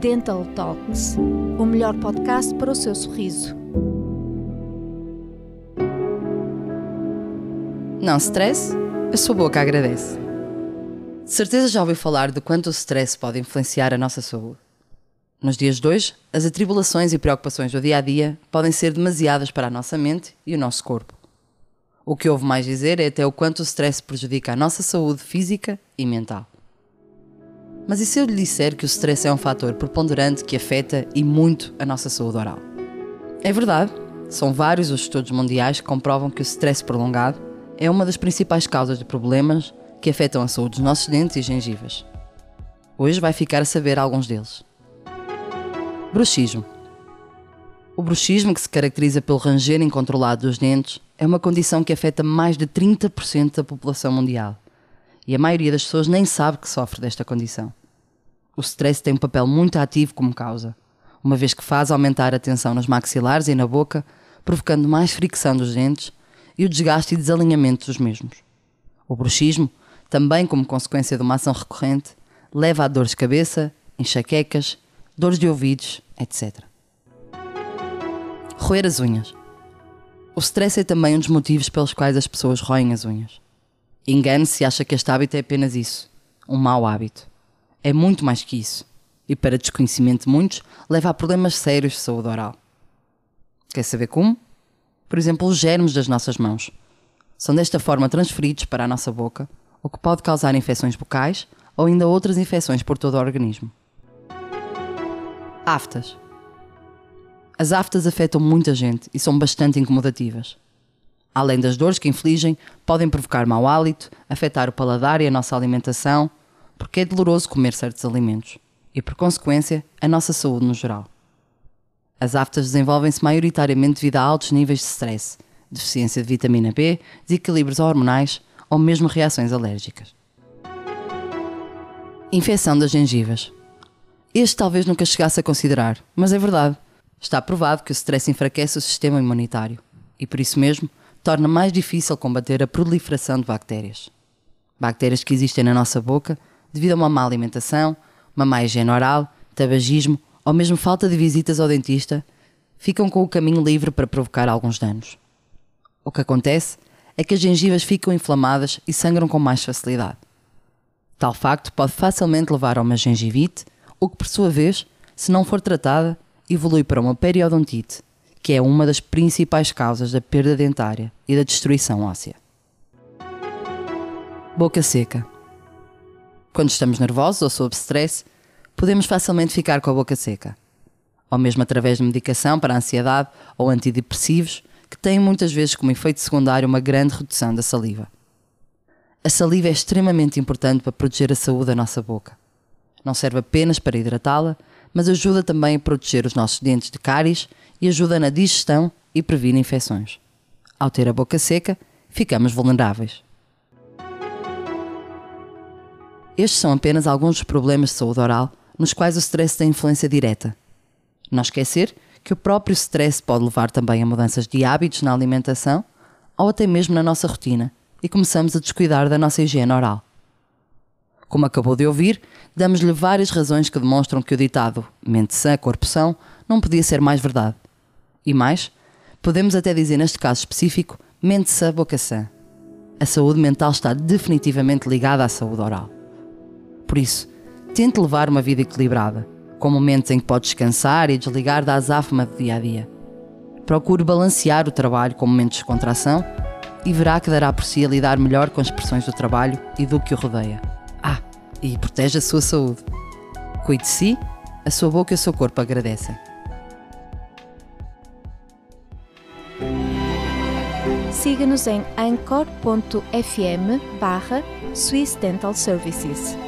Dental Talks, o melhor podcast para o seu sorriso. Não stress, a sua boca agradece. De certeza já ouviu falar de quanto o stress pode influenciar a nossa saúde. Nos dias de hoje, as atribulações e preocupações do dia a dia podem ser demasiadas para a nossa mente e o nosso corpo. O que houve mais dizer é até o quanto o stress prejudica a nossa saúde física e mental. Mas e se eu lhe disser que o stress é um fator preponderante que afeta e muito a nossa saúde oral? É verdade, são vários os estudos mundiais que comprovam que o stress prolongado é uma das principais causas de problemas que afetam a saúde dos nossos dentes e gengivas. Hoje vai ficar a saber alguns deles. Bruxismo. O bruxismo, que se caracteriza pelo ranger incontrolado dos dentes, é uma condição que afeta mais de 30% da população mundial. E a maioria das pessoas nem sabe que sofre desta condição. O stress tem um papel muito ativo como causa, uma vez que faz aumentar a tensão nos maxilares e na boca, provocando mais fricção dos dentes e o desgaste e desalinhamento dos mesmos. O bruxismo, também como consequência de uma ação recorrente, leva a dores de cabeça, enxaquecas, dores de ouvidos, etc. Roer as unhas. O stress é também um dos motivos pelos quais as pessoas roem as unhas. Engane-se se acha que este hábito é apenas isso, um mau hábito é muito mais que isso. E para desconhecimento de muitos, leva a problemas sérios de saúde oral. Quer saber como? Por exemplo, os germes das nossas mãos. São desta forma transferidos para a nossa boca, o que pode causar infecções bucais ou ainda outras infecções por todo o organismo. Aftas. As aftas afetam muita gente e são bastante incomodativas. Além das dores que infligem, podem provocar mau hálito, afetar o paladar e a nossa alimentação, porque é doloroso comer certos alimentos e, por consequência, a nossa saúde no geral. As aftas desenvolvem-se maioritariamente devido a altos níveis de stress, deficiência de vitamina B, desequilíbrios hormonais ou mesmo reações alérgicas. Infecção das gengivas. Este talvez nunca chegasse a considerar, mas é verdade. Está provado que o stress enfraquece o sistema imunitário e, por isso mesmo, torna mais difícil combater a proliferação de bactérias. Bactérias que existem na nossa boca devido a uma má alimentação, uma má higiene oral, tabagismo ou mesmo falta de visitas ao dentista, ficam com o caminho livre para provocar alguns danos. O que acontece é que as gengivas ficam inflamadas e sangram com mais facilidade. Tal facto pode facilmente levar a uma gengivite, o que, por sua vez, se não for tratada, evolui para uma periodontite, que é uma das principais causas da perda dentária e da destruição óssea. Boca seca. Quando estamos nervosos ou sob stress, podemos facilmente ficar com a boca seca. Ou mesmo através de medicação para a ansiedade ou antidepressivos, que têm muitas vezes como efeito secundário uma grande redução da saliva. A saliva é extremamente importante para proteger a saúde da nossa boca. Não serve apenas para hidratá-la, mas ajuda também a proteger os nossos dentes de cáries e ajuda na digestão e previne infecções. Ao ter a boca seca, ficamos vulneráveis. Estes são apenas alguns dos problemas de saúde oral nos quais o stress tem influência direta. Não esquecer que o próprio stress pode levar também a mudanças de hábitos na alimentação ou até mesmo na nossa rotina e começamos a descuidar da nossa higiene oral. Como acabou de ouvir, damos-lhe várias razões que demonstram que o ditado mente sã, corpo são não podia ser mais verdade. E mais, podemos até dizer neste caso específico, mente sã, boca sã. A saúde mental está definitivamente ligada à saúde oral. Por isso, tente levar uma vida equilibrada, com momentos em que pode descansar e desligar da azáfama do dia a dia. Procure balancear o trabalho com momentos de contração e verá que dará por si a lidar melhor com as pressões do trabalho e do que o rodeia. Ah, e proteja a sua saúde. Cuide de si, a sua boca e o seu corpo agradecem. Siga-nos em anchor.fm barra Swiss Dental Services.